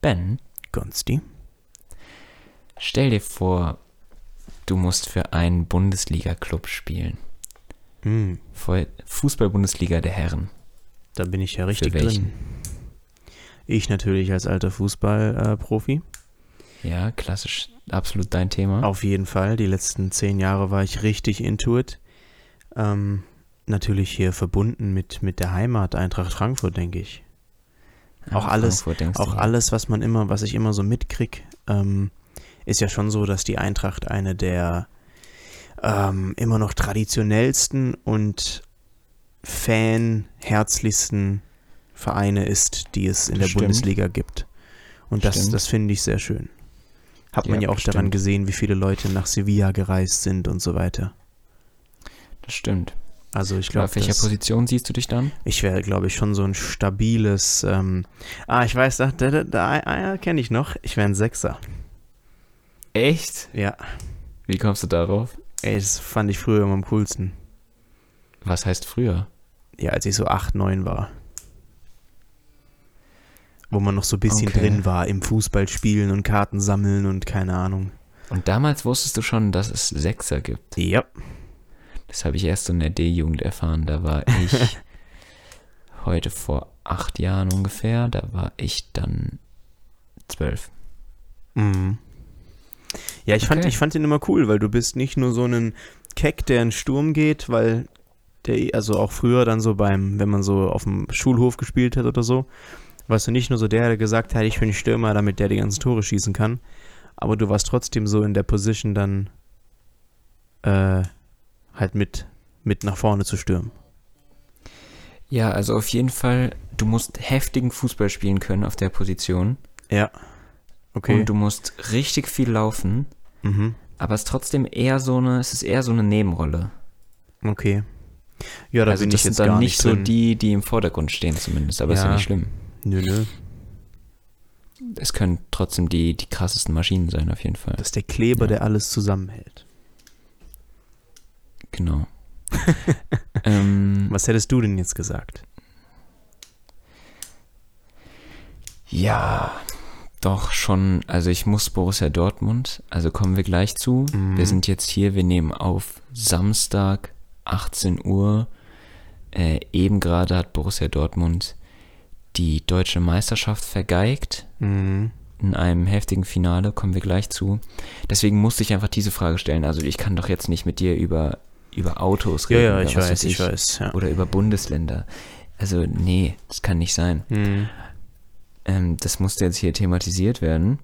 Ben, Gonsti. stell dir vor, du musst für einen Bundesliga-Club spielen. Hm, Voll- Fußball-Bundesliga der Herren. da bin ich ja richtig drin. Ich natürlich als alter Fußballprofi. Ja, klassisch, absolut dein Thema. Auf jeden Fall. Die letzten zehn Jahre war ich richtig into it. Ähm, natürlich hier verbunden mit, mit der Heimat Eintracht Frankfurt, denke ich. Ja, auch alles- Auch du. alles, was man immer, was ich immer so mitkrieg, ähm, ist ja schon so, dass die Eintracht eine der ähm, immer noch traditionellsten und fanherzlichsten Vereine ist, die es in Das der stimmt. Bundesliga gibt. Und das, Stimmt. das finde ich sehr schön. Hat man Ja, ja auch daran stimmt. gesehen, wie viele Leute nach Sevilla gereist sind und so weiter. Das stimmt. Also ich Auf glaube, welcher Position siehst du dich dann? ich wäre, glaube ich, schon so ein stabiles. Ähm, ah, ich weiß, da, da, da, da kenne ich noch. Ich wäre ein Sechser. Echt? Ja. Wie kommst du darauf? Ey, das fand ich früher immer am coolsten. Was heißt früher? Ja, als ich so 8, 9 war. Wo man noch so ein bisschen Okay. drin war im Fußballspielen und Karten sammeln und keine Ahnung. Und damals wusstest du schon, dass es Sechser gibt. Ja. Das habe ich erst so in der D-Jugend erfahren. Da war ich heute vor acht Jahren ungefähr. Da war ich dann zwölf. Mhm. Ja, ich fand, Okay. ich fand den immer cool, weil du bist nicht nur so ein Keck, der in Sturm geht, weil der, also auch früher dann so beim, wenn man so auf dem Schulhof gespielt hat oder so, warst du nicht nur so der, der gesagt hat, ich bin Stürmer, damit der die ganzen Tore schießen kann, aber du warst trotzdem so in der Position dann äh, halt mit, mit nach vorne zu stürmen. Ja, also auf jeden Fall, du musst heftigen Fußball spielen können auf der Position. Ja. Okay. Und du musst richtig viel laufen. mhm. Aber es ist trotzdem eher so eine, es ist eher so eine Nebenrolle. Okay. Ja, da also bin das ich jetzt sind dann gar nicht nicht so drin. die, die im Vordergrund stehen zumindest, aber ist ja Ja. nicht schlimm. Nö, nö. Es können trotzdem die, die krassesten Maschinen sein, auf jeden Fall. Das ist der Kleber, Ja. der alles zusammenhält. Genau. ähm, Was hättest du denn jetzt gesagt? ja, doch schon. Also ich muss Borussia Dortmund, also kommen wir gleich zu. Mhm. Wir sind jetzt hier, wir nehmen auf Samstag, 18 Uhr. Äh, eben gerade hat Borussia Dortmund die deutsche Meisterschaft vergeigt. Mhm. in einem heftigen Finale, kommen wir gleich zu. Deswegen musste ich einfach diese Frage stellen. Also ich kann doch jetzt nicht mit dir über, über Autos Ja, reden. ja, oder ich weiß, ich weiß. Ja. Oder über Bundesländer. Also nee, das kann nicht sein. Mhm. Ähm, das musste jetzt hier thematisiert werden.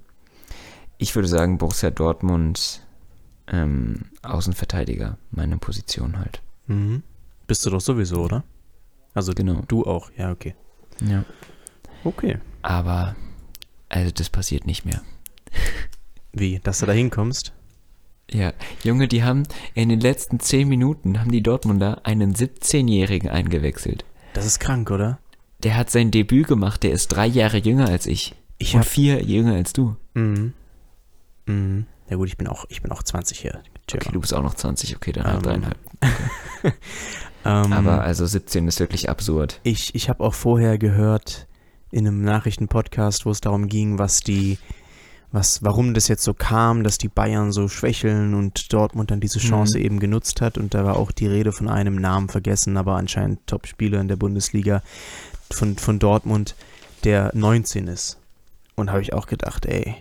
Ich würde sagen, Borussia Dortmund ähm, Außenverteidiger, meine Position halt. Mhm. Bist du doch sowieso, oder? Also Genau. du auch, ja, okay. Ja. Okay. Aber, also das passiert nicht mehr. Wie, dass du da hinkommst? Ja, Junge, die haben in den letzten 10 Minuten haben die Dortmunder einen 17-Jährigen eingewechselt. Das ist krank, oder? Der hat sein Debüt gemacht, der ist drei Jahre jünger als ich. Ich und hab- vier jünger als du. Mhm. Mhm. Ja gut, ich bin auch, ich bin auch 20 hier. Okay, du bist auch noch 20, okay, dann Ähm, halt dreieinhalb. ähm, Aber also 17 ist wirklich absurd. ich, ich habe auch vorher gehört in einem Nachrichtenpodcast, wo es darum ging, was die, was, warum das jetzt so kam, dass die Bayern so schwächeln und Dortmund dann diese Chance Mhm. eben genutzt hat. Und da war auch die Rede von einem Namen vergessen, aber anscheinend Top-Spieler in der Bundesliga von, von Dortmund, der 19 ist. Und habe ich auch gedacht, ey,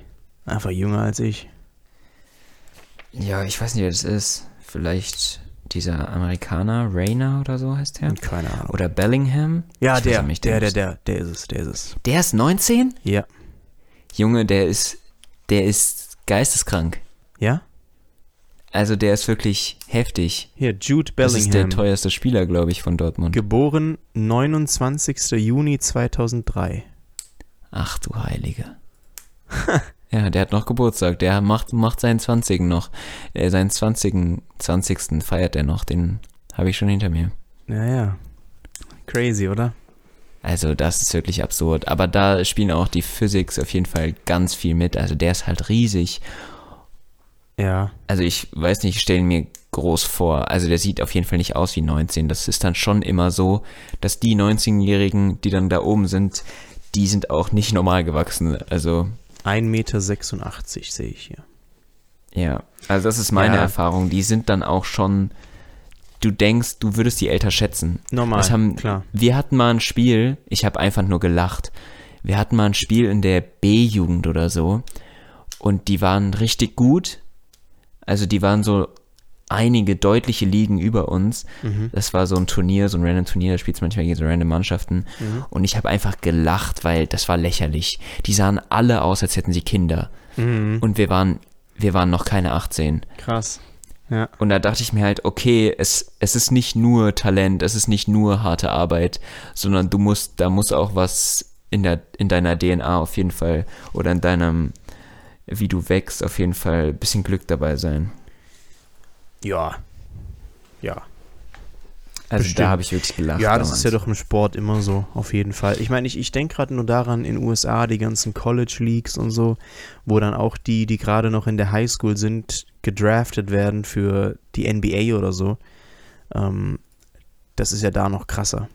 einfach jünger als ich. Ja, ich weiß nicht, wer das ist. Vielleicht dieser Amerikaner, Rayner oder so heißt der. Keine Ahnung. Oder Bellingham. ja, der, nicht, der, der, der, der ist es, der ist es. Der ist 19? Ja. Junge, der ist, der ist geisteskrank. Ja? Also der ist wirklich heftig. Hier, Jude Das ist der Bellingham. teuerste Spieler, glaube ich, von Dortmund. Geboren 29. Juni 2003. Ach du Heilige. ja, der hat noch Geburtstag. Der macht, macht seinen 20. noch. Äh, seinen 20. 20. feiert er noch. Den habe ich schon hinter mir. Ja, ja. Crazy, oder? Also das ist wirklich absurd. Aber da spielen auch die Physics auf jeden Fall ganz viel mit. Also der ist halt riesig. Ja. Also ich weiß nicht, ich stelle mir groß vor. Also der sieht auf jeden Fall nicht aus wie 19. Das ist dann schon immer so, dass die 19-Jährigen, die dann da oben sind, die sind auch nicht normal gewachsen. Also 1,86 Meter sehe ich hier. Ja, also das ist meine Ja. Erfahrung. Die sind dann auch schon, du denkst, du würdest die älter schätzen. Normal, haben, klar. Wir hatten mal ein Spiel, ich habe einfach nur gelacht. Wir hatten mal ein Spiel in der B-Jugend oder so und die waren richtig gut. Also die waren so einige deutliche Ligen über uns. Mhm. Das war so ein Turnier, so ein random Turnier, da spielst du manchmal gegen so random Mannschaften. Mhm. Und ich habe einfach gelacht, weil das war lächerlich. Die sahen alle aus, als hätten sie Kinder. Mhm. Und wir waren, wir waren noch keine 18. Krass. Ja. Und da dachte ich mir halt, okay, es, es ist nicht nur Talent, es ist nicht nur harte Arbeit, sondern du musst, da muss auch was in, der, in deiner DNA auf jeden Fall oder in deinem, wie du wächst, auf jeden Fall ein bisschen Glück dabei sein. Ja. Ja. Also Bestimmt. da habe ich wirklich gelacht. Ja, das damals. ist ja doch im Sport immer so, auf jeden Fall. Ich meine, ich, ich denke gerade nur daran, in den USA, die ganzen College Leagues und so, wo dann auch die, die gerade noch in der Highschool sind, gedraftet werden für die NBA oder so. Ähm, das ist ja da noch krasser.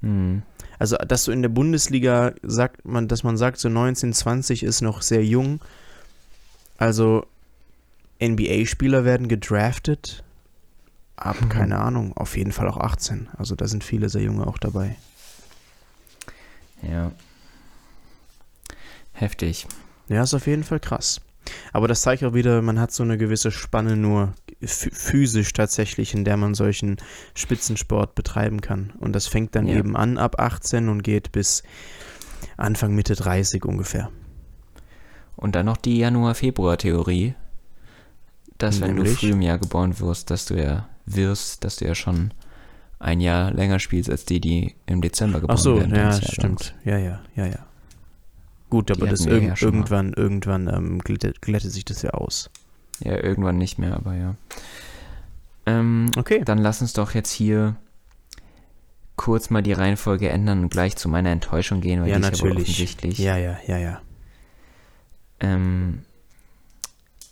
Hm. Also, dass du in der Bundesliga sagt man, dass man sagt, so 19, 20 ist noch sehr jung. Also NBA-Spieler werden gedraftet ab, Mhm. keine Ahnung, auf jeden Fall auch 18. Also da sind viele sehr junge auch dabei. Ja. Heftig. Ja, ist auf jeden Fall krass. Aber das zeigt auch wieder, man hat so eine gewisse Spanne nur ph- physisch tatsächlich, in der man solchen Spitzensport betreiben kann. Und das fängt dann Ja. eben an ab 18 und geht bis Anfang, Mitte 30 ungefähr. Und dann noch die Januar-Februar-Theorie, dass wenn du Nämlich? früh im Jahr geboren wirst, dass du ja wirst, dass du ja schon ein Jahr länger spielst als die, die im Dezember geboren Ach so, werden. ja, deines Jahrgangs. stimmt. Ja, ja, ja, ja. Gut, aber das irg ja mal. irgendwann, irgendwann ähm, glättet, glättet sich das ja aus. Ja, irgendwann nicht mehr, aber ja. Ähm, Okay. Dann lass uns doch jetzt hier kurz mal die Reihenfolge ändern und gleich zu meiner Enttäuschung gehen, weil ja, die ist ja wohl natürlich. offensichtlich. Ja, ja, ja, ja. Ähm,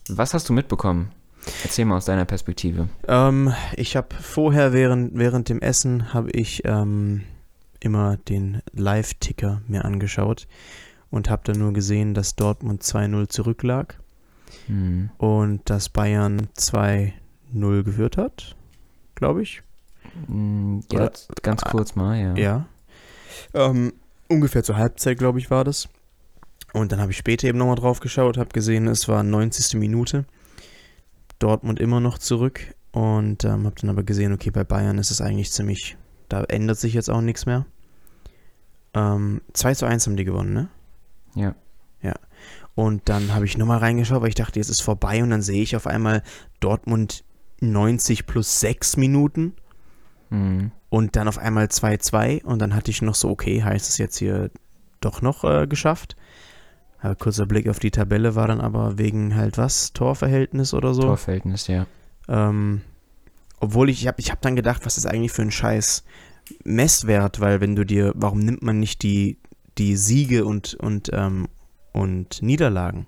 was hast du mitbekommen? Erzähl mal aus deiner Perspektive. Ähm, ich habe vorher während, während dem Essen habe ich ähm, immer den Live-Ticker mir angeschaut und habe dann nur gesehen, dass Dortmund 2-0 zurücklag Hm. und dass Bayern 2-0 geführt hat, glaube ich. Hm, Ja, Oder- ganz kurz mal, ja. Ja. Ähm, ungefähr zur Halbzeit, glaube ich, war das. Und dann habe ich später eben nochmal drauf geschaut, habe gesehen, es war 90. Minute. Dortmund immer noch zurück. Und ähm, habe dann aber gesehen, okay, bei Bayern ist es eigentlich ziemlich, da ändert sich jetzt auch nichts mehr. Ähm, 2 zu 1 haben die gewonnen, ne? Ja. Und dann habe ich nochmal reingeschaut, weil ich dachte, jetzt ist vorbei. Und dann sehe ich auf einmal Dortmund 90 plus 6 Minuten. Hm. Und dann auf einmal 2-2 und dann hatte ich noch so, okay, heißt es jetzt hier doch noch äh, geschafft. Aber kurzer Blick auf die Tabelle war dann aber wegen halt was, Torverhältnis oder so. Torverhältnis, ja. Ähm, obwohl ich, ich habe ich hab dann gedacht, was ist eigentlich für ein scheiß Messwert, weil wenn du dir, warum nimmt man nicht die, die Siege und, und, ähm, und Niederlagen?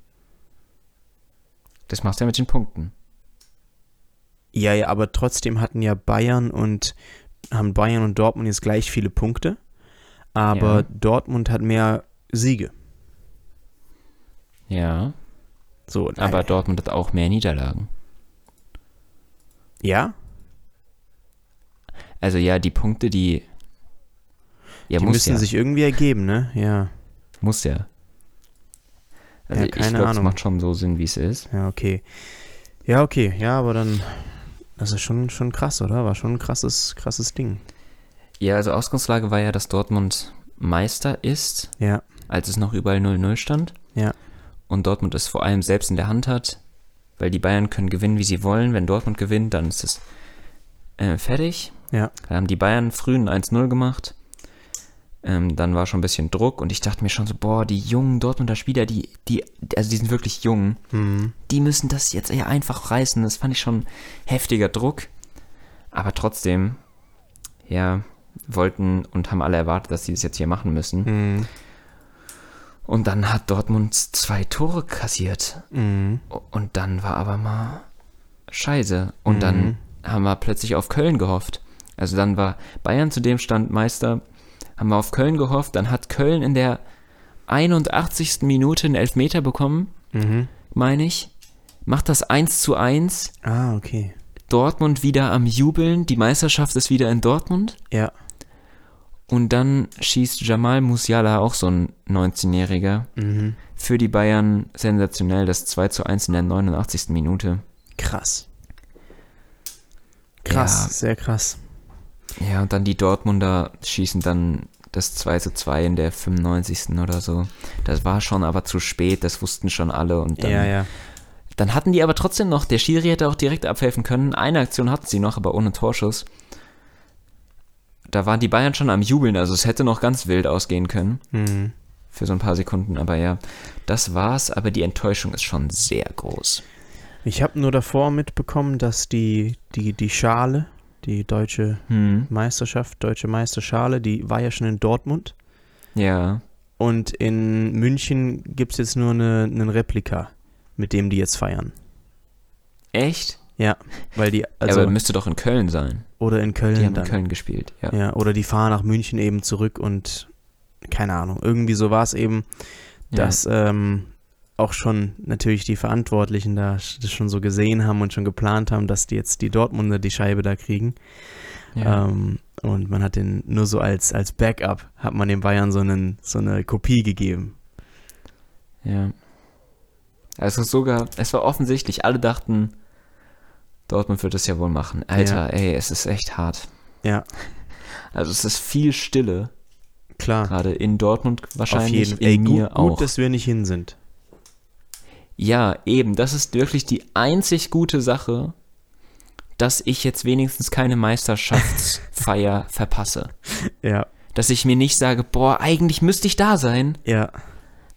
Das machst du ja mit den Punkten. Ja, ja, aber trotzdem hatten ja Bayern und haben Bayern und Dortmund jetzt gleich viele Punkte. Aber Ja. Dortmund hat mehr Siege. Ja. So, Aber äh, Dortmund hat auch mehr Niederlagen. ja, Also ja, die Punkte, die. Ja, die muss müssen ja. sich irgendwie ergeben, ne? Ja, Muss ja. Also Ja, ich keine glaube, es Ahnung. macht schon so Sinn, wie es ist. ja, okay. Ja, okay, ja, aber dann, das ist schon, schon krass, oder? War schon ein krasses, krasses Ding. Ja, also Ausgangslage war ja, dass Dortmund Meister ist, Ja, als es noch überall 0-0 stand. Ja. Und Dortmund es vor allem selbst in der Hand hat, weil die Bayern können gewinnen, wie sie wollen. Wenn Dortmund gewinnt, dann ist es äh, fertig. Ja. Dann haben die Bayern früh ein 1-0 gemacht. Ähm, dann war schon ein bisschen Druck und ich dachte mir schon so, boah, die jungen Dortmunder Spieler, die, die, also die sind wirklich jung, hm. die müssen das jetzt eher einfach reißen. Das fand ich schon heftiger Druck. Aber trotzdem, ja, wollten und haben alle erwartet, dass sie das jetzt hier machen müssen. Hm. Und dann hat Dortmund zwei Tore kassiert. Hm. Und dann war aber mal scheiße. Und Mhm. dann haben wir plötzlich auf Köln gehofft. Also dann war Bayern zu dem Stand Meister haben wir auf Köln gehofft. Dann hat Köln in der 81. Minute einen Elfmeter bekommen, Mhm. meine ich. Macht das 1 zu 1. Ah, okay. Dortmund wieder am Jubeln. Die Meisterschaft ist wieder in Dortmund. Ja. Und dann schießt Jamal Musiala, auch so ein 19-Jähriger, Mhm. für die Bayern sensationell das 2 zu 1 in der 89. Minute. Krass. Krass, Ja. sehr krass. Ja, und dann die Dortmunder schießen dann das 2 zu 2 in der 95. oder so. Das war schon aber zu spät, das wussten schon alle. Und dann, ja, ja. dann hatten die aber trotzdem noch, der Schiri hätte auch direkt abhelfen können. Eine Aktion hatten sie noch, aber ohne Torschuss. Da waren die Bayern schon am Jubeln, also es hätte noch ganz wild ausgehen können. Mhm. Für so ein paar Sekunden, aber ja, das war's, aber die Enttäuschung ist schon sehr groß. Ich habe nur davor mitbekommen, dass die, die, die Schale, die deutsche Hm, Meisterschaft, deutsche Meisterschale, die war ja schon in Dortmund. ja. Und in München gibt es jetzt nur eine, einen Replika, mit dem die jetzt feiern. Echt? Ja, weil die, ja, also, aber müsste doch in Köln sein. oder in Köln Die haben dann. in Köln gespielt, ja. Ja, oder die fahren nach München eben zurück und keine Ahnung, irgendwie so war es eben, Ja. dass ähm, auch schon natürlich die Verantwortlichen da das schon so gesehen haben und schon geplant haben, dass die jetzt die Dortmunder die Scheibe da kriegen. ja. Ähm, und man hat den nur so als, als Backup, hat man den Bayern so, einen, so eine Kopie gegeben. Ja. Also sogar, es war offensichtlich, alle dachten, Dortmund wird es ja wohl machen. Alter, ey, es ist echt hart. Ja, Also es ist viel Stille, klar. gerade in Dortmund Auf wahrscheinlich, jeden in Ey, mir gut, auch. gut, dass wir nicht hin sind. Ja, eben, das ist wirklich die einzig gute Sache, dass ich jetzt wenigstens keine Meisterschaftsfeier verpasse. Ja, Dass ich mir nicht sage, boah, eigentlich müsste ich da sein, ja,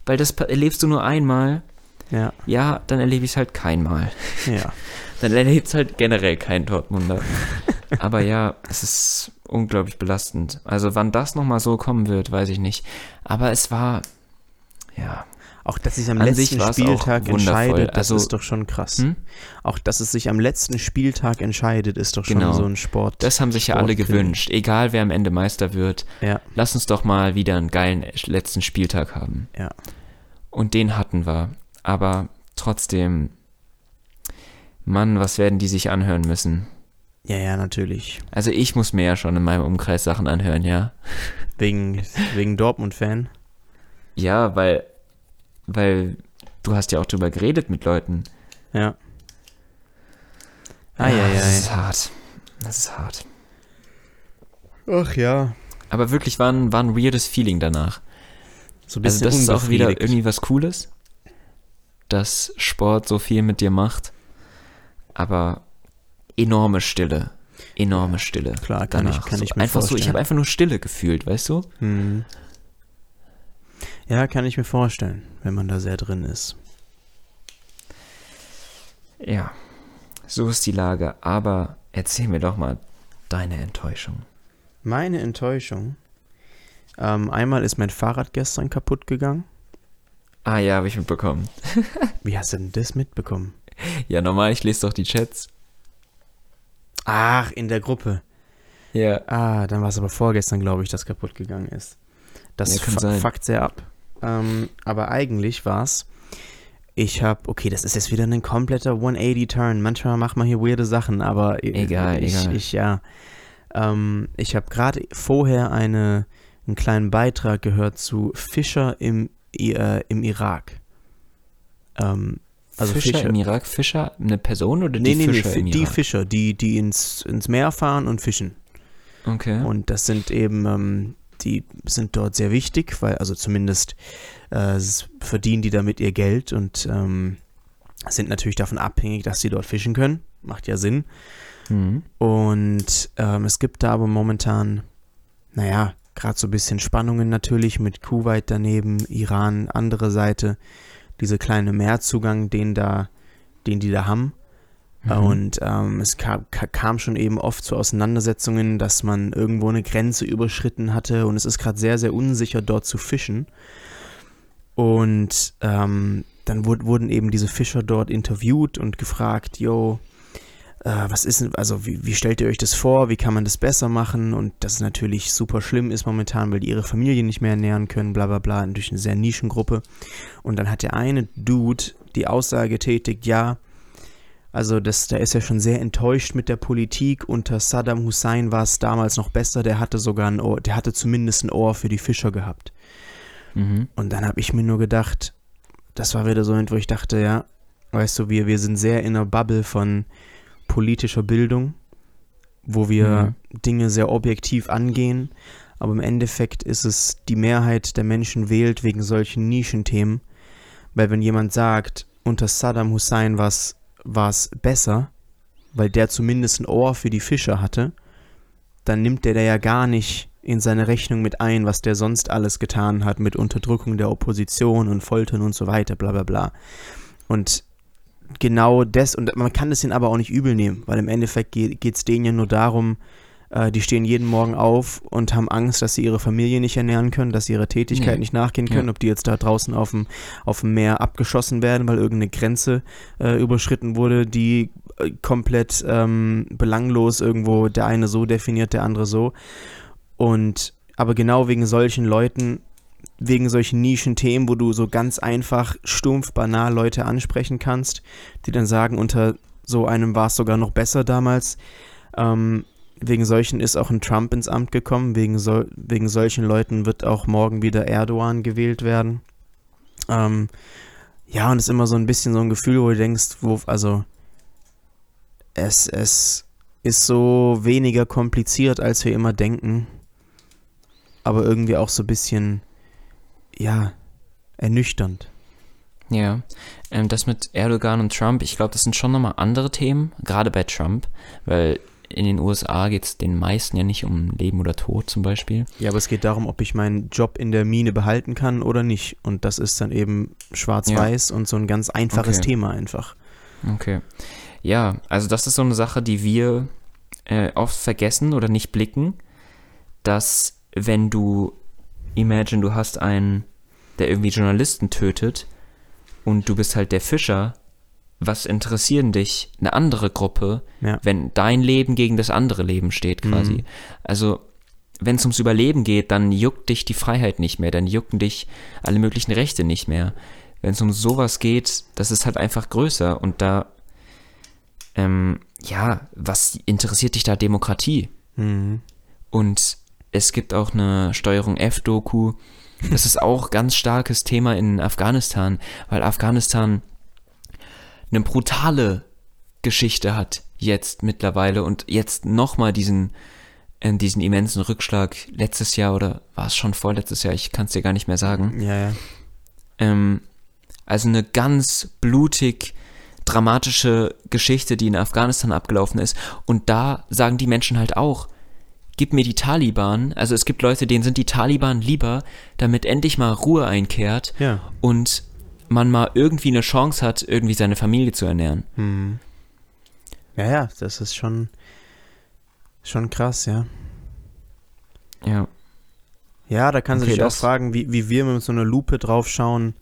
weil das erlebst du nur einmal. ja, Ja, dann erlebe ich es halt keinmal. ja. Dann erlebt es halt generell kein Dortmunder. Aber ja, es ist unglaublich belastend. Also wann das nochmal so kommen wird, weiß ich nicht. Aber es war, ja. Auch dass sich am An letzten Spieltag entscheidet, das Also- ist doch schon krass. Hm? Auch dass es sich am letzten Spieltag entscheidet, ist doch schon Genau. so ein Sport. Das haben sich ja alle gewünscht. Egal wer am Ende Meister wird, Ja, lass uns doch mal wieder einen geilen letzten Spieltag haben. ja. Und den hatten wir. Aber trotzdem, Mann, was werden die sich anhören müssen? Ja, ja, natürlich. Also ich muss mir ja schon in meinem Umkreis Sachen anhören, ja. Wegen, wegen Dortmund-Fan. Ja, weil, weil du hast ja auch drüber geredet mit Leuten. Ja. Das Eieiei. ist hart. Das ist hart. Ach ja. Aber wirklich war ein, war ein weirdes Feeling danach. So ein Also bisschen das ist auch wieder irgendwie was Cooles, dass Sport so viel mit dir macht. Aber enorme Stille. Enorme Stille. Klar, kann ich- kann ich mir einfach so, ich vorstellen. habe einfach nur Stille gefühlt, weißt du? Hm. Ja, kann ich mir vorstellen, wenn man da sehr drin ist. Ja. So ist die Lage. Aber erzähl mir doch mal deine Enttäuschung. Meine Enttäuschung. Ähm, einmal ist mein Fahrrad gestern kaputt gegangen. Ah ja, habe ich mitbekommen. Wie hast du denn das mitbekommen? Ja, normal, ich lese doch die Chats. Ach, in der Gruppe. Ja. Ah, dann war es aber vorgestern, glaube ich, dass kaputt gegangen ist. Das Ja, fuckt sehr ab. Ähm, aber eigentlich war es, ich habe, okay, das ist jetzt wieder ein kompletter 180-Turn. Manchmal macht man hier weirde Sachen, aber Egal, ich, egal. ich ja. Ähm, ich habe gerade vorher eine, einen kleinen Beitrag gehört zu Fischer im, äh, im Irak. Ähm, also Fischer, Fischer, im Irak, Fischer, eine Person oder nee, die nee, nee, Fischer fi- im die Irak? Fischer, die, die ins, ins Meer fahren und fischen. Okay. Und das sind eben, ähm, die sind dort sehr wichtig, weil, also zumindest äh, verdienen die damit ihr Geld und ähm, sind natürlich davon abhängig, dass sie dort fischen können. Macht ja Sinn. Mhm. Und ähm, es gibt da aber momentan, naja, gerade so ein bisschen Spannungen natürlich mit Kuwait daneben, Iran, andere Seite, diese kleine Meerzugang, den da, den die da haben. Mhm. Und ähm, es kam, ka- kam schon eben oft zu Auseinandersetzungen, dass man irgendwo eine Grenze überschritten hatte und es ist gerade sehr, sehr unsicher, dort zu fischen. Und ähm, dann wurd, wurden eben diese Fischer dort interviewt und gefragt, yo, äh, was ist, also wie, wie stellt ihr euch das vor, wie kann man das besser machen und dass es natürlich super schlimm ist momentan, weil die ihre Familie nicht mehr ernähren können, bla bla bla, durch eine sehr Nischengruppe. Und dann hat der eine Dude die Aussage getätigt, ja, also das, der ist ja schon sehr enttäuscht mit der Politik. Unter Saddam Hussein war es damals noch besser. Der hatte sogar ein Ohr, der hatte zumindest ein Ohr für die Fischer gehabt. Mhm. Und dann habe ich mir nur gedacht, das war wieder so ein, wo ich dachte, ja, weißt du, wir, wir sind sehr in einer Bubble von politischer Bildung, wo wir Dinge sehr objektiv angehen. Aber im Endeffekt ist es, die Mehrheit der Menschen wählt wegen solchen Nischenthemen. Weil wenn jemand sagt, unter Saddam Hussein war es besser, weil der zumindest ein Ohr für die Fischer hatte, dann nimmt der da ja gar nicht in seine Rechnung mit ein, was der sonst alles getan hat mit Unterdrückung der Opposition und Foltern und so weiter, bla bla bla. Und genau das, und man kann das ihnen aber auch nicht übel nehmen, weil im Endeffekt geht es denen ja nur darum, äh, die stehen jeden Morgen auf und haben Angst, dass sie ihre Familie nicht ernähren können, dass sie ihrer Tätigkeit Nee. nicht nachgehen können, Ja. ob die jetzt da draußen auf dem, auf dem Meer abgeschossen werden, weil irgendeine Grenze äh, überschritten wurde, die äh, komplett ähm, belanglos irgendwo der eine so definiert, der andere so. Und aber genau wegen solchen Leuten, wegen solchen Nischenthemen, wo du so ganz einfach, stumpf, banal Leute ansprechen kannst, die dann sagen, unter so einem war es sogar noch besser damals. Ähm, wegen solchen ist auch ein Trump ins Amt gekommen, wegen, so, wegen solchen Leuten wird auch morgen wieder Erdogan gewählt werden. Ähm, ja, und es ist immer so ein bisschen so ein Gefühl, wo du denkst, wo, also es, es ist so weniger kompliziert, als wir immer denken. Aber irgendwie auch so ein bisschen, ja, ernüchternd. Ja, ähm, das mit Erdogan und Trump, ich glaube, das sind schon nochmal andere Themen, gerade bei Trump, weil in den USA geht es den meisten ja nicht um Leben oder Tod zum Beispiel. Ja, aber es geht darum, ob ich meinen Job in der Mine behalten kann oder nicht. Und das ist dann eben schwarz-weiß und so ein ganz einfaches Okay. Thema einfach. Okay. Ja, also das ist so eine Sache, die wir äh, oft vergessen oder nicht blicken, dass wenn du, imagine, du hast einen, der irgendwie Journalisten tötet und du bist halt der Fischer, was interessieren dich eine andere Gruppe, Ja. wenn dein Leben gegen das andere Leben steht quasi. Mhm. Also wenn es ums Überleben geht, dann juckt dich die Freiheit nicht mehr, dann jucken dich alle möglichen Rechte nicht mehr. Wenn es um sowas geht, das ist halt einfach größer und da, ähm, ja, was interessiert dich da Demokratie? Mhm. Und es gibt auch eine Steuerung F-Doku. Das ist auch ganz starkes Thema in Afghanistan, weil Afghanistan eine brutale Geschichte hat jetzt mittlerweile und jetzt nochmal diesen, äh, diesen immensen Rückschlag letztes Jahr oder war es schon vorletztes Jahr, ich kann es dir gar nicht mehr sagen. Ja, ja. Ähm, also eine ganz blutig dramatische Geschichte, die in Afghanistan abgelaufen ist. Und da sagen die Menschen halt auch, gib mir die Taliban. Also es gibt Leute, denen sind die Taliban lieber, damit endlich mal Ruhe einkehrt Ja. und man mal irgendwie eine Chance hat, irgendwie seine Familie zu ernähren. Mhm. Ja, ja, das ist schon, schon krass, ja. Ja. Ja, da kann Okay, sich auch das- fragen, wie, wie wir mit so einer Lupe drauf schauen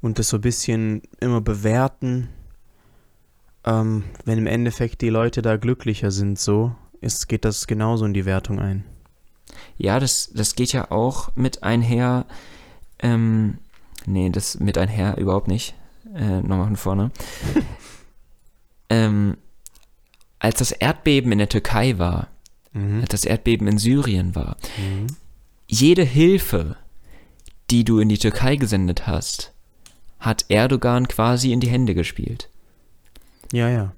und das so ein bisschen immer bewerten. Ähm, wenn im Endeffekt die Leute da glücklicher sind, so, ist, geht das genauso in die Wertung ein. Ja, das, das geht ja auch mit einher. Ähm, nee, das mit einher überhaupt nicht. Äh, nochmal von vorne. ähm, als das Erdbeben in der Türkei war, Mhm. als das Erdbeben in Syrien war, Mhm. jede Hilfe, die du in die Türkei gesendet hast, hat Erdogan quasi in die Hände gespielt. Ja, ja.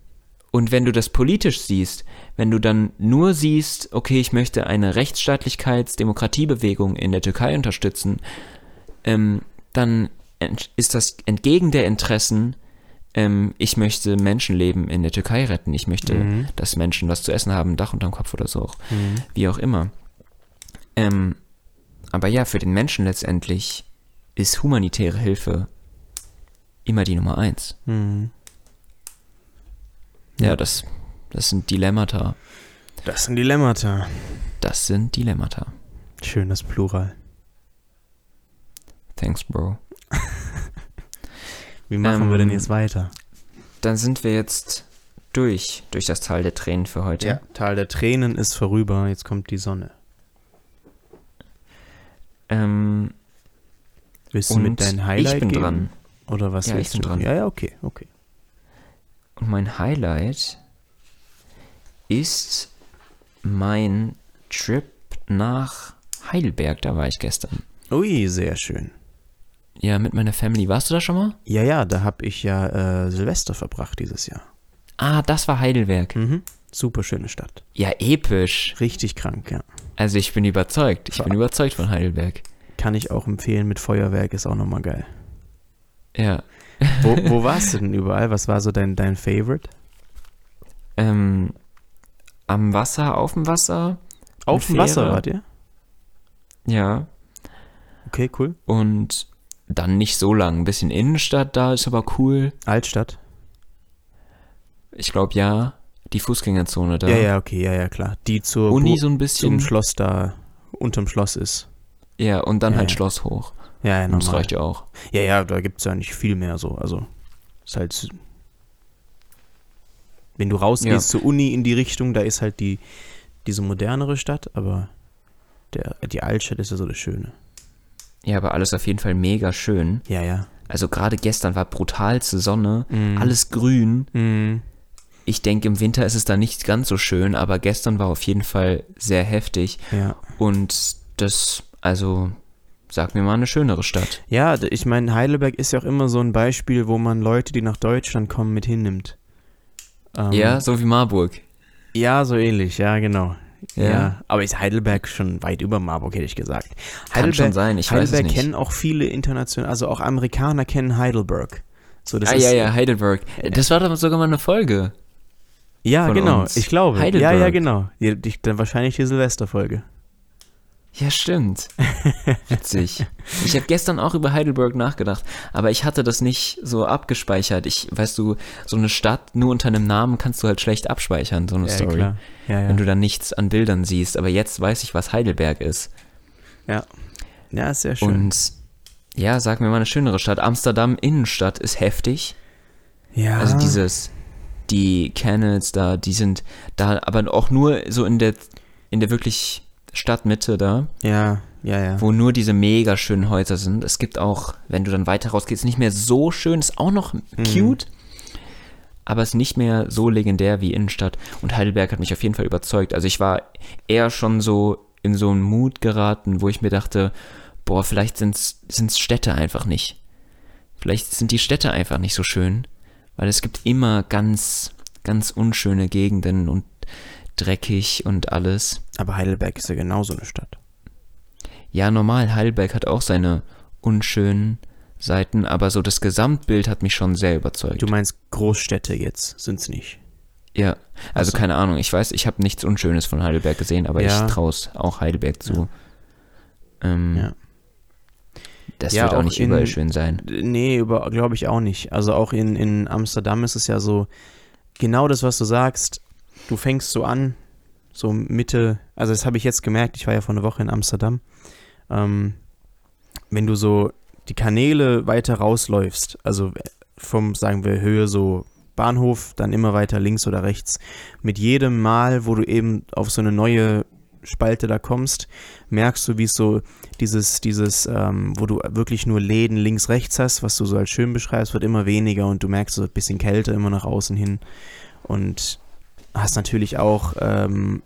Und wenn du das politisch siehst, wenn du dann nur siehst, okay, ich möchte eine Rechtsstaatlichkeits-Demokratiebewegung in der Türkei unterstützen, ähm, dann ist das entgegen der Interessen, ähm, ich möchte Menschenleben in der Türkei retten, ich möchte, Mhm. dass Menschen was zu essen haben, ein Dach unterm Kopf oder so, auch, Mhm. wie auch immer. Ähm, aber ja, für den Menschen letztendlich ist humanitäre Hilfe immer die Nummer eins. Mhm. Ja, das, das sind Dilemmata. Das sind Dilemmata. Das sind Dilemmata. Schönes Plural. Thanks, Bro. Wie machen wir denn Ähm, jetzt weiter? Dann sind wir jetzt durch, durch das Tal der Tränen für heute. Ja, Tal der Tränen ist vorüber, jetzt kommt die Sonne. Ähm, Willst du mit und deinem Highlight ich bin gehen? dran. Oder was Ja, willst ich bin du? dran. Ja, ja, okay, okay. Und mein Highlight ist mein Trip nach Heidelberg. Da war ich gestern. Ui, sehr schön. Ja, mit meiner Family. Warst du da schon mal? Ja, ja, da habe ich ja äh, Silvester verbracht dieses Jahr. Ah, das war Heidelberg. Mhm. Super schöne Stadt. Ja, episch. Richtig krank, ja. Also ich bin überzeugt. Ich bin überzeugt von Heidelberg. Kann ich auch empfehlen mit Feuerwerk, ist auch nochmal geil. Ja. Wo, wo warst du denn überall? Was war so dein, dein Favorite? Ähm, am Wasser, auf dem Wasser. Auf dem. Wasser wart ihr? Ja. Okay, cool. Und dann nicht so lang. Ein bisschen Innenstadt da ist aber cool. Altstadt? Ich glaube ja. Die Fußgängerzone da. Ja, ja, okay, ja, ja, klar. Die zur Uni Bu- so ein zum bisschen. Schloss da, unterm Schloss ist. Ja, und dann Ja, halt ja. Schloss hoch. Ja, ja, Und das normal. reicht ja auch. Ja, ja, da gibt es ja nicht viel mehr so. Also, ist halt. Wenn du rausgehst zur Uni in die Richtung, da ist halt die, diese modernere Stadt, aber der, die Altstadt ist ja so das Schöne. Ja, aber alles auf jeden Fall mega schön. Ja, ja. Also gerade gestern war brutalste Sonne, Mhm. alles grün. Mhm. Ich denke, im Winter ist es da nicht ganz so schön, aber gestern war auf jeden Fall sehr heftig. Ja. Und das, also, sag mir mal eine schönere Stadt. Ja, ich meine, Heidelberg ist ja auch immer so ein Beispiel, wo man Leute, die nach Deutschland kommen, mit hinnimmt. Ähm, Ja, so wie Marburg. Ja, so ähnlich, ja, genau. Ja. Ja. aber ist Heidelberg schon weit über Marburg, hätte ich gesagt. Kann schon sein, ich weiß es Heidelberg nicht. kennen auch viele international, also auch Amerikaner kennen Heidelberg. So, das ah, ist, ja, ja, Heidelberg. Das war doch sogar mal eine Folge. Ja, genau, uns. ich glaube. Ja, Heidelberg. ja, genau. Die, die, dann wahrscheinlich die Silvesterfolge. Ja, stimmt. Witzig. Ich habe gestern auch über Heidelberg nachgedacht, aber ich hatte das nicht so abgespeichert. Ich, weißt du, so eine Stadt nur unter einem Namen kannst du halt schlecht abspeichern, so eine ja, Story. Ja, ja. Wenn du dann nichts an Bildern siehst. Aber jetzt weiß ich, was Heidelberg ist. ja. ja, ist sehr schön. Und ja, sag mir mal eine schönere Stadt. Amsterdam Innenstadt ist heftig. ja. Also dieses, die Canals da, die sind da, aber auch nur so in der, in der wirklich Stadtmitte da, Ja, ja, ja. wo nur diese mega schönen Häuser sind. Es gibt auch, wenn du dann weiter rausgehst, nicht mehr so schön, ist auch noch cute, aber ist nicht mehr so legendär wie Innenstadt. Und Heidelberg hat mich auf jeden Fall überzeugt. Also ich war eher schon so in so einen Mut geraten, wo ich mir dachte, boah, vielleicht sind es Städte einfach nicht. Vielleicht sind die Städte einfach nicht so schön, weil es gibt immer ganz, ganz unschöne Gegenden und dreckig und alles. Aber Heidelberg ist ja genauso eine Stadt. Ja, normal, Heidelberg hat auch seine unschönen Seiten, aber so das Gesamtbild hat mich schon sehr überzeugt. Du meinst Großstädte jetzt, sind's nicht. ja, also so. keine Ahnung, ich weiß, ich habe nichts Unschönes von Heidelberg gesehen, aber Ja. ich traue es auch Heidelberg zu. Ähm, Ja. Das Ja, wird auch auch nicht in- überall schön sein. Nee, glaube ich auch nicht. Also auch in, in Amsterdam ist es ja so, genau das, was du sagst, du fängst so an, so Mitte, also das habe ich jetzt gemerkt, ich war ja vor einer Woche in Amsterdam, ähm, wenn du so die Kanäle weiter rausläufst, also vom, sagen wir, Höhe so Bahnhof, dann immer weiter links oder rechts, mit jedem Mal, wo du eben auf so eine neue Spalte da kommst, merkst du, wie es so dieses, dieses, ähm, wo du wirklich nur Läden links, rechts hast, was du so als schön beschreibst, wird immer weniger und du merkst so ein bisschen Kälte immer nach außen hin. Und hast natürlich auch ähm,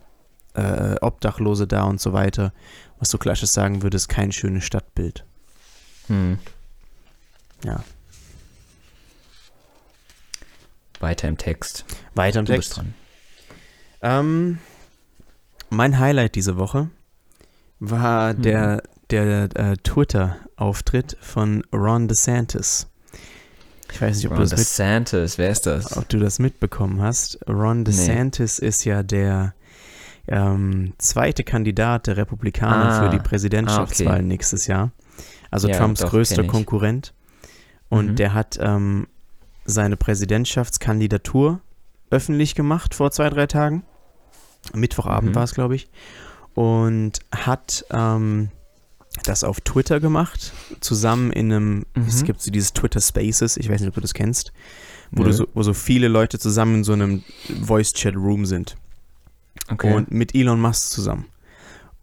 äh, Obdachlose da und so weiter, was du klassisch sagen würdest, kein schönes Stadtbild. Hm. Ja. Weiter im Text. Weiter im Du Text. bist dran. Ähm, mein Highlight diese Woche war Mhm. der, der äh, Twitter-Auftritt von Ron DeSantis. Ich weiß nicht, ob, Ron du das, DeSantis, wer ist das? ob du das mitbekommen hast. Ron DeSantis ist ja der ähm, zweite Kandidat der Republikaner Ah, für die Präsidentschaftswahl ah, okay. nächstes Jahr. Also Ja, Trumps doch, größter. Konkurrent. Und Mhm. der hat ähm, seine Präsidentschaftskandidatur öffentlich gemacht vor zwei, drei Tagen. Mittwochabend Mhm. war es, glaube ich. Und hat ähm, das auf Twitter gemacht, zusammen in einem, Mhm. es gibt so dieses Twitter Spaces, ich weiß nicht, ob du das kennst, wo, du so, wo so viele Leute zusammen in so einem Voice-Chat-Room sind. Okay. Und mit Elon Musk zusammen.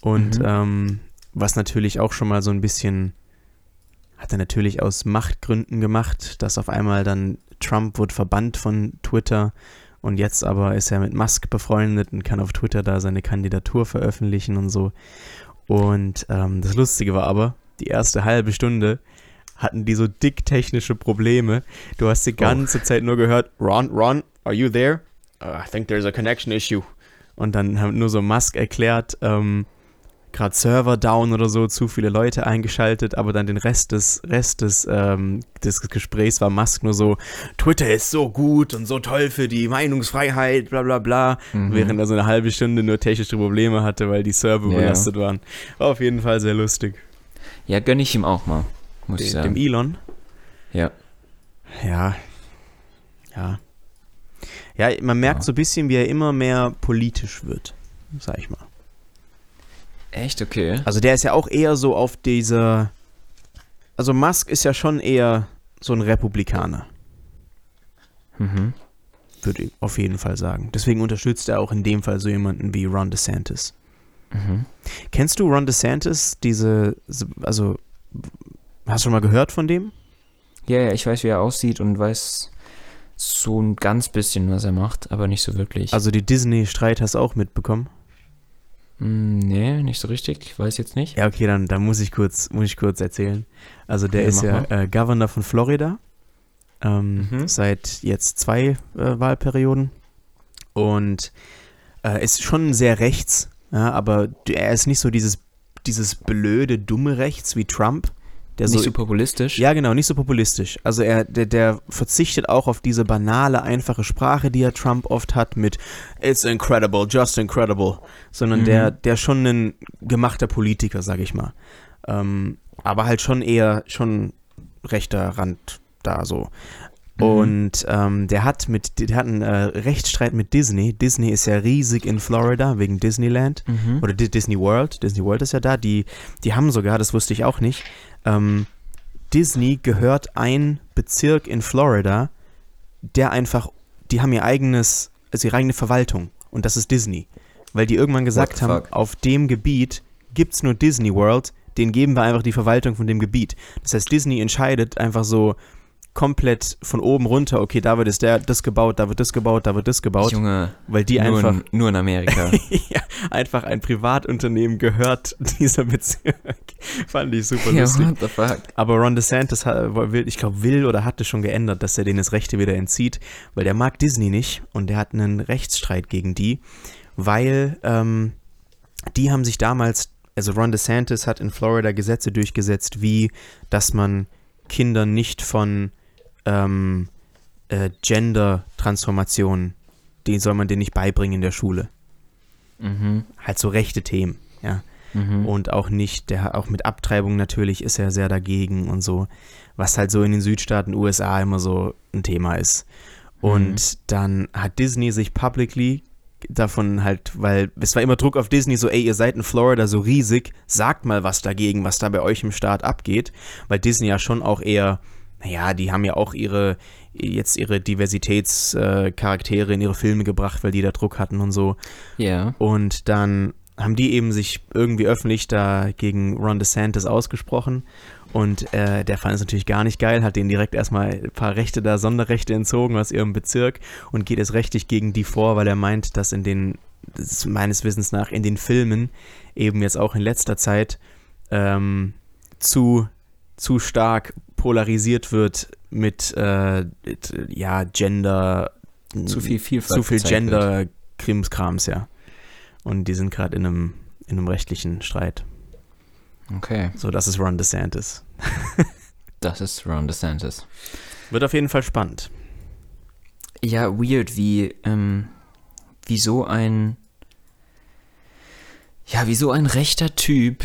Und Mhm. ähm, was natürlich auch schon mal so ein bisschen, hat er natürlich aus Machtgründen gemacht, dass auf einmal dann Trump wurde verbannt von Twitter und jetzt aber ist er mit Musk befreundet und kann auf Twitter da seine Kandidatur veröffentlichen und so. Und ähm, das Lustige war aber, die erste halbe Stunde hatten die so dick technische Probleme. Du hast die ganze Zeit nur gehört, Ron, Ron, are you there? Uh, I think there's a connection issue. Und dann haben nur so Musk erklärt, ähm, gerade Server down oder so, zu viele Leute eingeschaltet, aber dann den Rest des Rest des, ähm, des Gesprächs war Musk nur so, Twitter ist so gut und so toll für die Meinungsfreiheit, bla bla bla, Mhm. während er so eine halbe Stunde nur technische Probleme hatte, weil die Server Ja. überlastet waren. War auf jeden Fall sehr lustig. ja, gönne ich ihm auch mal, muss ich Dem, dem sagen. Elon. Ja. Ja. Ja. Ja, man merkt Ja. so ein bisschen, wie er immer mehr politisch wird, sag ich mal. Echt, okay. Also der ist ja auch eher so auf dieser. Also Musk ist ja schon eher so ein Republikaner, Mhm. würde ich auf jeden Fall sagen. Deswegen unterstützt er auch in dem Fall so jemanden wie Ron DeSantis. Mhm. Kennst du Ron DeSantis? Diese, also hast du schon mal gehört von dem? Ja, ja, ich weiß, wie er aussieht und weiß so ein ganz bisschen, was er macht, aber nicht so wirklich. Also die Disney-Streit hast du auch mitbekommen? Mm, nee, nicht so richtig. Weiß jetzt nicht. Ja, okay, dann, dann muss ich kurz, muss ich kurz erzählen. Also der Ja, ist ja äh, Governor von Florida ähm, Mhm. seit jetzt zwei äh, Wahlperioden und äh, ist schon sehr rechts, ja, aber er ist nicht so dieses, dieses blöde, dumme Rechts wie Trump. Der nicht so, so populistisch. ja, genau, nicht so populistisch. Also er, der, der verzichtet auch auf diese banale, einfache Sprache, die er Trump oft hat mit It's incredible, just incredible. Sondern Mhm. der, der schon ein gemachter Politiker, sag ich mal. Ähm, aber halt schon eher, schon rechter Rand da so. Mhm. Und ähm, der hat mit, der hat einen äh, Rechtsstreit mit Disney. Disney ist ja riesig in Florida wegen Disneyland Mhm. oder Di- Disney World. Disney World ist ja da. Die, die haben sogar, das wusste ich auch nicht, ähm, Disney gehört ein Bezirk in Florida, der einfach, die haben ihr eigenes, also ihre eigene Verwaltung. Und das ist Disney. Weil die irgendwann gesagt haben, fuck? auf dem Gebiet gibt es nur Disney World, den geben wir einfach die Verwaltung von dem Gebiet. Das heißt, Disney entscheidet einfach so komplett von oben runter, okay, da wird es der, das gebaut, da wird das gebaut, da wird das gebaut, Junge, weil die nur, einfach in, nur in Amerika. ja, einfach ein Privatunternehmen gehört dieser Bezirk. Fand ich super ja, lustig. what the fuck? Aber Ron DeSantis hat, will, ich glaube, will oder hatte schon geändert, dass er denen das Rechte wieder entzieht, weil der mag Disney nicht und der hat einen Rechtsstreit gegen die, weil ähm, die haben sich damals, also Ron DeSantis hat in Florida Gesetze durchgesetzt, wie dass man Kindern nicht von ähm, äh, Gender-Transformationen, die soll man denen nicht beibringen in der Schule. Mhm. Halt so rechte Themen, ja. Mhm. Und auch nicht, der auch mit Abtreibung natürlich ist er sehr dagegen und so, was halt so in den Südstaaten USA immer so ein Thema ist. Und Mhm. dann hat Disney sich publicly davon halt, weil es war immer Druck auf Disney, so, ey, ihr seid in Florida so riesig, sagt mal was dagegen, was da bei euch im Staat abgeht, weil Disney ja schon auch eher, naja, die haben ja auch ihre, jetzt ihre Diversitätscharaktere in ihre Filme gebracht, weil die da Druck hatten und so. Ja. Und dann haben die eben sich irgendwie öffentlich da gegen Ron DeSantis ausgesprochen. Und äh, der fand es natürlich gar nicht geil, hat denen direkt erstmal ein paar Rechte da, Sonderrechte entzogen aus ihrem Bezirk und geht jetzt rechtlich gegen die vor, weil er meint, dass in den, das ist meines Wissens nach, in den Filmen eben jetzt auch in letzter Zeit ähm, zu, zu stark polarisiert wird mit, äh, mit, ja, Gender. Zu viel Vielfalt. Zu viel. Gender-Krimskrams, ja. Und die sind gerade in einem, in einem rechtlichen Streit. Okay. So, das ist Ron DeSantis. Das ist Ron DeSantis. Wird auf jeden Fall spannend. Ja, weird, wie, ähm, wie so ein, ja, wie so ein rechter Typ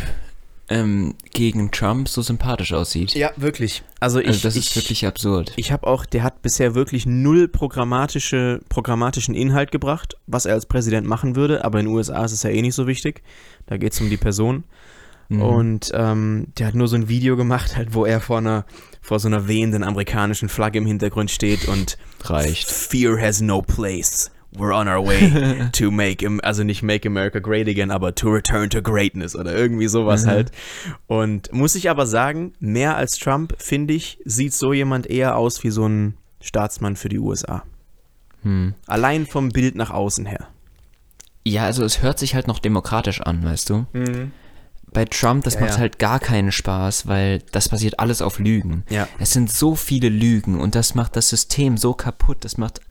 ähm, gegen Trump so sympathisch aussieht. Ja, wirklich. Also ich, also das ich, ist wirklich absurd. ich habe auch, der hat bisher wirklich null programmatische, programmatischen Inhalt gebracht, was er als Präsident machen würde, aber in den USA ist es ja eh nicht so wichtig. Da geht es um die Person. Mhm. Und ähm, der hat nur so ein Video gemacht, halt, wo er vor einer, vor so einer wehenden amerikanischen Flagge im Hintergrund steht und Reicht. Fear has no place. We're on our way to make, also nicht make America great again, aber to return to greatness oder irgendwie sowas Mhm. halt. Und muss ich aber sagen, mehr als Trump, finde ich, sieht so jemand eher aus wie so ein Staatsmann für die USA. Hm. Allein vom Bild nach außen her. Ja, also es hört sich halt noch demokratisch an, weißt du? Bei Trump, das Ja, macht ja. halt gar keinen Spaß, weil das basiert alles auf Lügen. Ja. Es sind so viele Lügen und das macht das System so kaputt. Das macht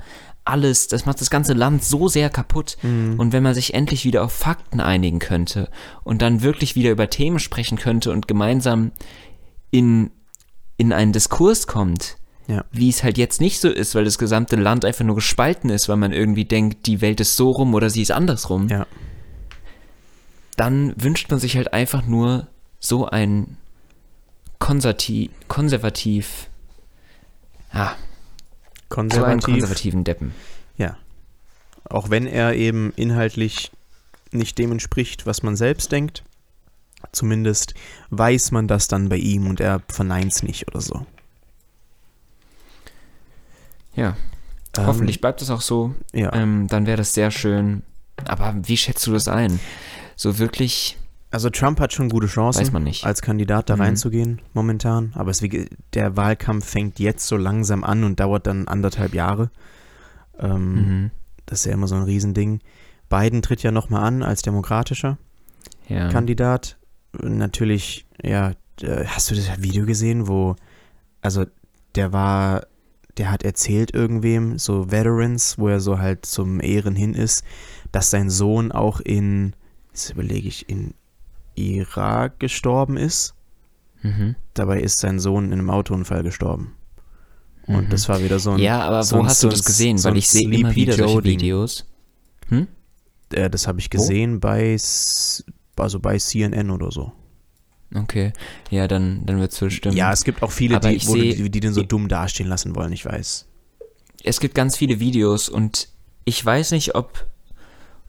alles, das macht das ganze Land so sehr kaputt. Und wenn man sich endlich wieder auf Fakten einigen könnte und dann wirklich wieder über Themen sprechen könnte und gemeinsam in, in einen Diskurs kommt, Ja. wie es halt jetzt nicht so ist, weil das gesamte Land einfach nur gespalten ist, weil man irgendwie denkt, die Welt ist so rum oder sie ist andersrum Ja. dann wünscht man sich halt einfach nur so ein konservativ, konservativ, ja, so einen Konservativ. konservativen Deppen. Ja. Auch wenn er eben inhaltlich nicht dem entspricht, was man selbst denkt. Zumindest weiß man das dann bei ihm und er verneint es nicht oder so. Ja, Ähm, hoffentlich bleibt es auch so. Ja. Ähm, dann wäre das sehr schön. Aber wie schätzt du das ein? So wirklich, Also Trump hat schon gute Chancen, Weiß man nicht. als Kandidat da Mhm. reinzugehen momentan. Aber es, der Wahlkampf fängt jetzt so langsam an und dauert dann anderthalb Jahre. Ähm, mhm. Das ist ja immer so ein Riesending. Biden tritt ja nochmal an als demokratischer ja. Kandidat. Natürlich, ja, äh, hast du das Video gesehen, wo, also der war, der hat erzählt irgendwem, so Veterans, wo er so halt zum Ehren hin ist, dass sein Sohn auch in, jetzt überlege ich, in Irak gestorben ist. Mhm. Dabei ist sein Sohn in einem Autounfall gestorben. Und Mhm. das war wieder so ein, ja, aber so wo ein- hast so du das gesehen? so Weil ich sehe immer wieder solche Joe Ding. Videos. Hm? äh, das habe ich gesehen bei, S- also bei CNN oder so. Okay. Ja, dann, dann wird es stimmen. Ja, es gibt auch viele, die, wo seh- die, die den so dumm dastehen lassen wollen, ich weiß. es gibt ganz viele Videos und ich weiß nicht, ob,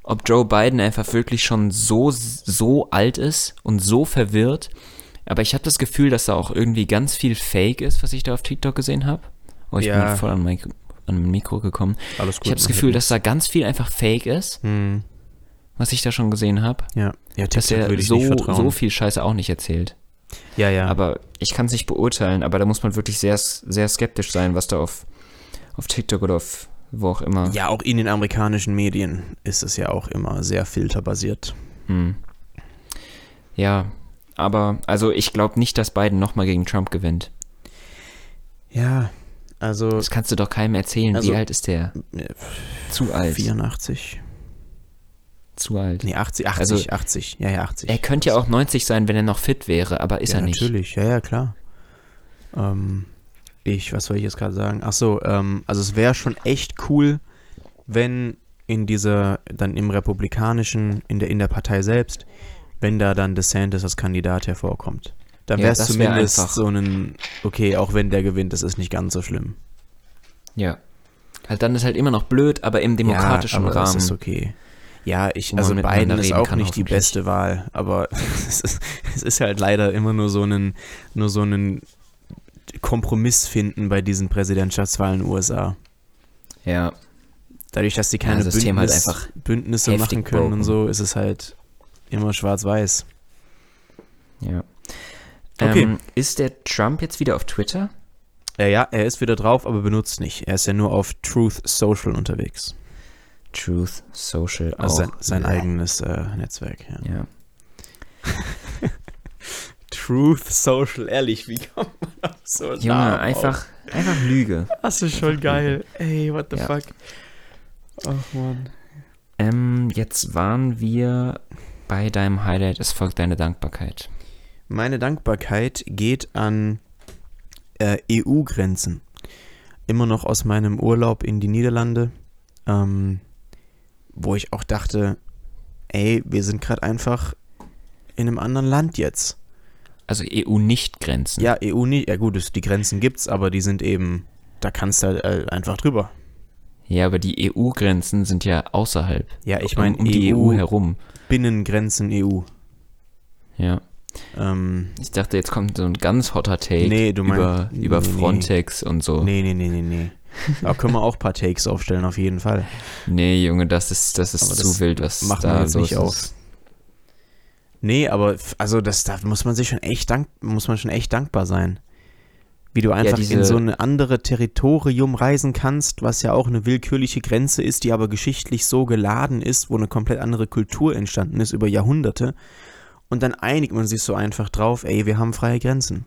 ob Joe Biden einfach wirklich schon so, so alt ist und so verwirrt. Aber ich habe das Gefühl, dass da auch irgendwie ganz viel Fake ist, was ich da auf TikTok gesehen habe. Oh, ich Ja. bin voll an mein, an mein Mikro gekommen. Alles gut. Ich habe das Gefühl, dass da ganz viel einfach Fake ist, Hm, was ich da schon gesehen habe. ja, ja Dass TikTok er würde ich nicht so, so viel Scheiße auch nicht erzählt. ja, ja. Aber ich kann es nicht beurteilen, aber da muss man wirklich sehr, sehr skeptisch sein, was da auf, auf TikTok oder auf wo auch immer. ja, auch in den amerikanischen Medien ist es ja auch immer sehr filterbasiert. Hm. Ja, aber also ich glaube nicht, dass Biden nochmal gegen Trump gewinnt. Ja, also Das kannst du doch keinem erzählen. Also- Wie alt ist der? Zu alt. 84. Zu alt. Nee, 80, 80, Also- 80. Ja, ja, 80. Er könnte ja auch 90 sein, wenn er noch fit wäre, aber ist ja, er nicht. natürlich, ja, ja, klar. Ähm, ich, was soll ich jetzt gerade sagen? Ach so, ähm, also es wäre schon echt cool, wenn in dieser, dann im republikanischen, in der, in der Partei selbst, wenn da dann DeSantis als Kandidat hervorkommt. Dann Ja, wäre es wär zumindest einfach- so ein, okay, auch wenn der gewinnt, das ist nicht ganz so schlimm. Ja. Halt dann ist halt immer noch blöd, aber im demokratischen ja, aber Rahmen. Das ist okay. Ja, ich, also Biden ist auch nicht die beste Wahl, aber es ist, es ist halt leider immer nur so ein, nur so ein Kompromiss finden bei diesen Präsidentschaftswahlen in den USA. Ja. Dadurch, dass die Ja, keine halt Bündnis, einfach Bündnisse machen können broken. und so, ist es halt immer schwarz-weiß. Ja. Okay. Ähm, ist der Trump jetzt wieder auf Twitter? Äh, ja, er ist wieder drauf, aber benutzt nicht. Er ist ja nur auf Truth Social unterwegs. Truth Social Also auch. sein, sein eigenes äh, Netzwerk. Ja. Ja. Truth Social, ehrlich, wie kommt man auf so einen Junge, Namen auf? einfach, einfach Lüge. Das ist schon geil. Ey, what the Ja. fuck? Ach man. Ähm, jetzt waren wir bei deinem Highlight, es folgt deine Dankbarkeit. Meine Dankbarkeit geht an äh, EU-Grenzen. Immer noch aus meinem Urlaub in die Niederlande, ähm, wo ich auch dachte, ey, wir sind gerade einfach in einem anderen Land jetzt. Also EU-Nicht-Grenzen. Ja, EU nicht. Ja gut, es, die Grenzen gibt's, aber die sind eben, da kannst du halt äh, einfach drüber. Ja, aber die EU-Grenzen sind ja außerhalb. Ja, ich um, meine um die EU herum. Binnengrenzen E EU. Ja. Ähm, Ich dachte, jetzt kommt so ein ganz hotter Take Nee, du über, meinst- über nee, nee. Frontex und so. nee, nee, nee, nee, nee. Da können wir auch ein paar Takes aufstellen, auf jeden Fall. Nee, Junge, das ist, das ist Aber zu das wild, was machen da wir jetzt los nicht ist. auf. Nee, aber also das, da muss man sich schon echt dank, muss man schon echt dankbar sein. Wie du einfach diese- in so ein andere Territorium reisen kannst, was ja auch eine willkürliche Grenze ist, die aber geschichtlich so geladen ist, wo eine komplett andere Kultur entstanden ist über Jahrhunderte. Und dann einigt man sich so einfach drauf, ey, wir haben freie Grenzen.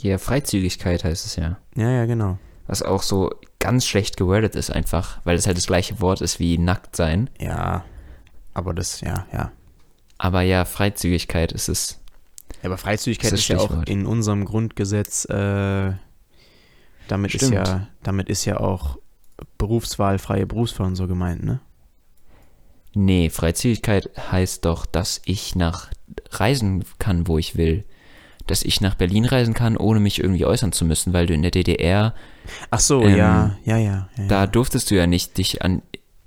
Ja, Freizügigkeit heißt es ja. Ja, ja, genau. Was auch so ganz schlecht gewordet ist einfach, weil es halt das gleiche Wort ist wie nackt sein. Ja. Aber das, ja, ja. Aber ja, Freizügigkeit ist es. Ja, aber Freizügigkeit ist, ist ja auch in unserem Grundgesetz, äh, damit ist ja, damit ist ja auch Berufswahl, freie Berufswahl und so gemeint, ne? Nee, Freizügigkeit heißt doch, dass ich nach reisen kann, wo ich will. Dass ich nach Berlin reisen kann, ohne mich irgendwie äußern zu müssen, weil du in der DDR, Ach so, Ähm, ja, ja, ja, ja. da durftest du ja nicht dich an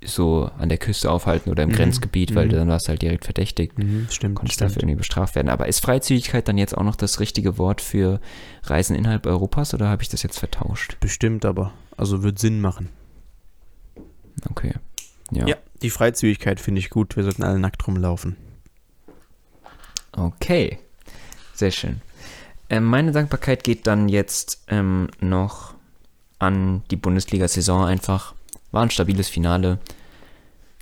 so an der Küste aufhalten oder im Mhm, Grenzgebiet, weil mhm. dann warst du halt direkt verdächtigt. Mhm, stimmt, konntest stimmt. dafür irgendwie bestraft werden. Aber ist Freizügigkeit dann jetzt auch noch das richtige Wort für Reisen innerhalb Europas oder habe ich das jetzt vertauscht? Bestimmt aber. Also wird Sinn machen. Okay. Ja. Ja, die Freizügigkeit finde ich gut. Wir sollten alle nackt rumlaufen. Okay. Sehr schön. Ähm, meine Dankbarkeit geht dann jetzt ähm, noch an die Bundesliga-Saison einfach. War ein stabiles Finale.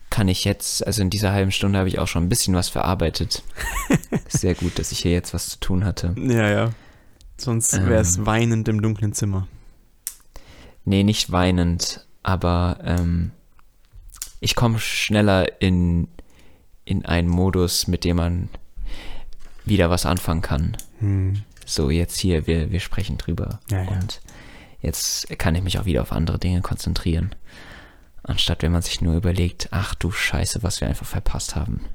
Kann ich jetzt, also in dieser halben Stunde habe ich auch schon ein bisschen was verarbeitet. Sehr gut, dass ich hier jetzt was zu tun hatte. Ja, ja. Sonst wäre es Ähm. weinend im dunklen Zimmer. Nee, nicht weinend, aber ähm, ich komme schneller in, in einen Modus, mit dem man wieder was anfangen kann. Hm. So, jetzt hier, wir, wir sprechen drüber. Ja, ja. Und jetzt kann ich mich auch wieder auf andere Dinge konzentrieren. Anstatt wenn man sich nur überlegt, ach du Scheiße, was wir einfach verpasst haben.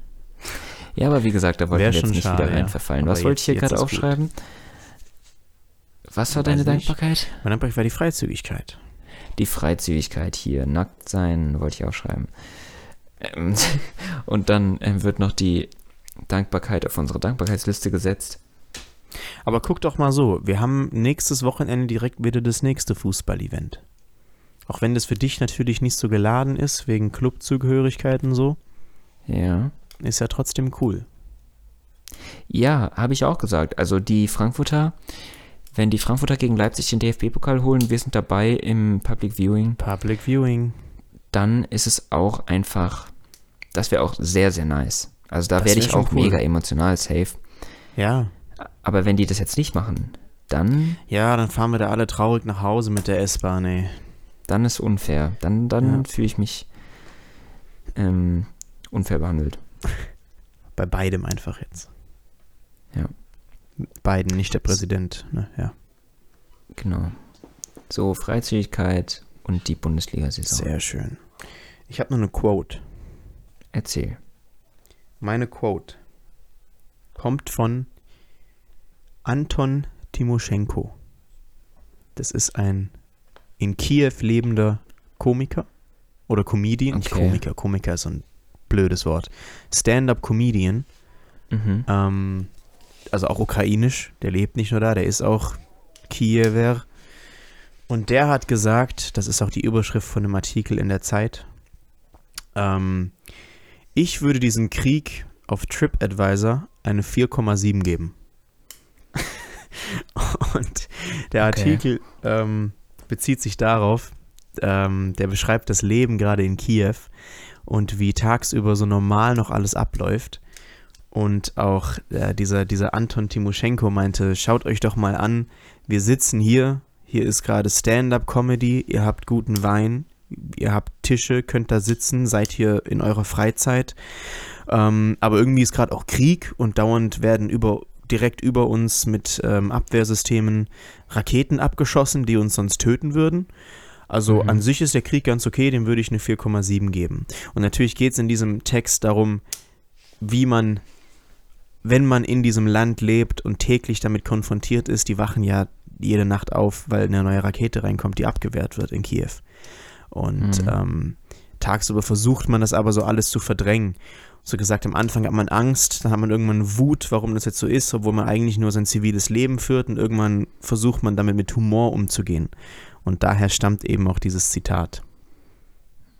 Ja, aber wie gesagt, da Wär wir jetzt schon nicht schade, wieder rein ja. Was wollte ich hier gerade gut. aufschreiben? Was war deine. Dankbarkeit? Mein Dankbarkeit war die Freizügigkeit. Die Freizügigkeit hier, nackt sein, wollte ich auch schreiben. Ähm, und dann ähm, wird noch die Dankbarkeit auf unsere Dankbarkeitsliste gesetzt. Aber guck doch mal so, wir haben nächstes Wochenende direkt wieder das nächste Fußball-Event. Auch wenn das für dich natürlich nicht so geladen ist, wegen Clubzugehörigkeiten so, Ja. ist ja trotzdem cool. Ja, habe ich auch gesagt. Also die Frankfurter, wenn die Frankfurter gegen Leipzig den DFB-Pokal holen, wir sind dabei im Public Viewing, Public Viewing. dann ist es auch einfach, das wäre auch sehr, sehr nice. Also da werde ich auch cool. mega emotional safe. Ja. Aber wenn die das jetzt nicht machen, dann, Ja, dann fahren wir da alle traurig nach Hause mit der S-Bahn, ey. Dann ist unfair. Dann, dann Ja. fühle ich mich ähm, unfair behandelt. Bei beidem einfach jetzt. Ja. Beiden, nicht der Präsident. Ne? Ja. Genau. So, Freizügigkeit und die Bundesliga-Saison. Sehr schön. Ich habe noch eine Quote. Erzähl. Meine Quote kommt von Anton Timoschenko. Das ist ein in Kiew lebender Komiker oder Comedian. Nicht Okay. Komiker, Komiker ist so ein blödes Wort. Stand-up-Comedian. Mhm. Ähm, also auch ukrainisch. Der lebt nicht nur da, der ist auch Kiewer. Und der hat gesagt, das ist auch die Überschrift von einem Artikel in der Zeit, ähm, ich würde diesen Krieg auf TripAdvisor eine 4,7 geben. Und der Okay. Artikel ähm, bezieht sich darauf, ähm, der beschreibt das Leben gerade in Kiew und wie tagsüber so normal noch alles abläuft. Und auch äh, dieser, dieser Anton Timoschenko meinte, schaut euch doch mal an, wir sitzen hier, hier ist gerade Stand-up-Comedy, ihr habt guten Wein, ihr habt Tische, könnt da sitzen, seid hier in eurer Freizeit. Ähm, aber irgendwie ist gerade auch Krieg und dauernd werden über, direkt über uns mit ähm, Abwehrsystemen Raketen abgeschossen, die uns sonst töten würden. Also Mhm. an sich ist der Krieg ganz okay, dem würde ich eine 4,7 geben. Und natürlich geht es in diesem Text darum, wie man, wenn man in diesem Land lebt und täglich damit konfrontiert ist, die wachen ja jede Nacht auf, weil eine neue Rakete reinkommt, die abgewehrt wird in Kiew. Und Mhm. ähm, tagsüber versucht man das aber so alles zu verdrängen. So gesagt, am Anfang hat man Angst, dann hat man irgendwann Wut, warum das jetzt so ist, obwohl man eigentlich nur sein ziviles Leben führt und irgendwann versucht man damit mit Humor umzugehen. Und daher stammt eben auch dieses Zitat.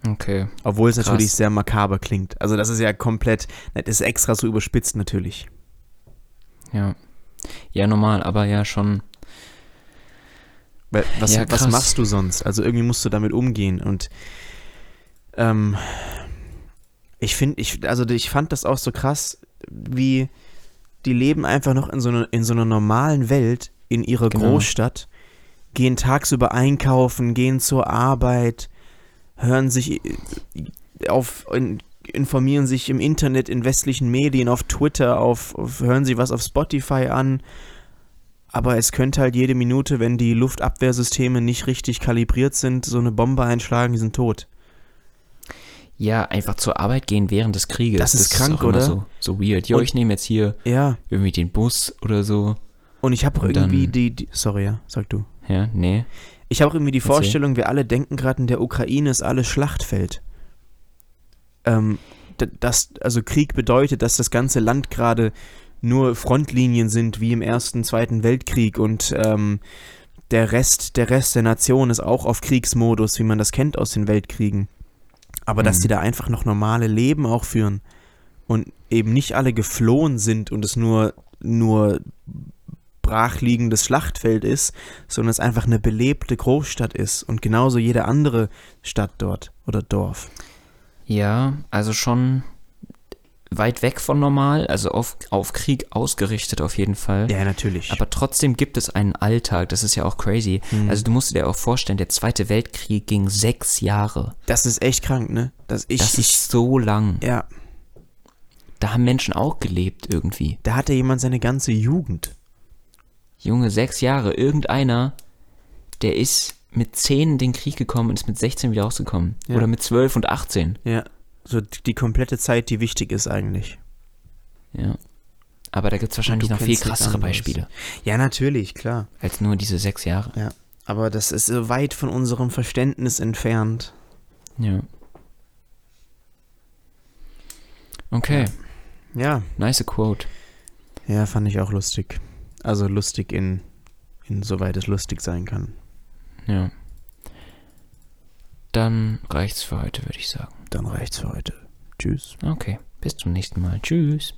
Okay. Obwohl es Krass. natürlich sehr makaber klingt. Also das ist ja komplett, das ist extra so überspitzt natürlich. Ja. Ja, normal, aber ja schon. Weil was, Ja, was machst du sonst? Also irgendwie musst du damit umgehen und ähm, ich finde, ich, also ich fand das auch so krass, wie die leben einfach noch in so einer, in so einer normalen Welt in ihrer Genau. Großstadt, gehen tagsüber einkaufen, gehen zur Arbeit, hören sich äh, auf, in, informieren sich im Internet, in westlichen Medien, auf Twitter, auf, auf hören sie was auf Spotify an. Aber es könnte halt jede Minute, wenn die Luftabwehrsysteme nicht richtig kalibriert sind, so eine Bombe einschlagen, die sind tot. Ja, einfach zur Arbeit gehen während des Krieges. Das ist krank, auch immer oder? So, so weird. Jo, Und- ich nehme jetzt hier Ja. irgendwie den Bus oder so. Und ich habe irgendwie dann- die, die. Sorry, ja, sag du. Ja, nee. Ich habe irgendwie die Erzähl. Vorstellung, wir alle denken gerade, in der Ukraine ist alles Schlachtfeld. Ähm, das, also Krieg bedeutet, dass das ganze Land gerade nur Frontlinien sind, wie im Ersten, Zweiten Weltkrieg und ähm, der Rest, der Rest der Nation ist auch auf Kriegsmodus, wie man das kennt aus den Weltkriegen. Aber dass Mhm. die da einfach noch normale Leben auch führen und eben nicht alle geflohen sind und es nur, nur brachliegendes Schlachtfeld ist, sondern es einfach eine belebte Großstadt ist und genauso jede andere Stadt dort oder Dorf. Ja, also schon weit weg von normal, also auf, auf Krieg ausgerichtet auf jeden Fall. Ja, natürlich. Aber trotzdem gibt es einen Alltag, das ist ja auch crazy. Hm. Also du musst dir auch vorstellen, der Zweite Weltkrieg ging sechs Jahre. das ist echt krank, ne? Das ich, Das ich ist so lang. ja, Da haben Menschen auch gelebt irgendwie. da hatte jemand seine ganze Jugend. Junge, sechs Jahre. Irgendeiner, der ist mit 10 in den Krieg gekommen und ist mit 16 wieder rausgekommen. Ja. Oder mit 12 und 18. Ja, so die komplette Zeit, die wichtig ist eigentlich. Ja. Aber da gibt es wahrscheinlich noch viel krassere. Beispiele Ja, natürlich, klar. als nur diese sechs Jahre. Ja, aber das ist so weit von unserem Verständnis entfernt. Ja. Okay, Ja, nice quote. ja, fand ich auch lustig. Also lustig in, insoweit es lustig sein kann. Ja. Dann reicht's für heute, würde ich sagen. Dann reicht's für heute. Tschüss. Okay, bis zum nächsten Mal. Tschüss.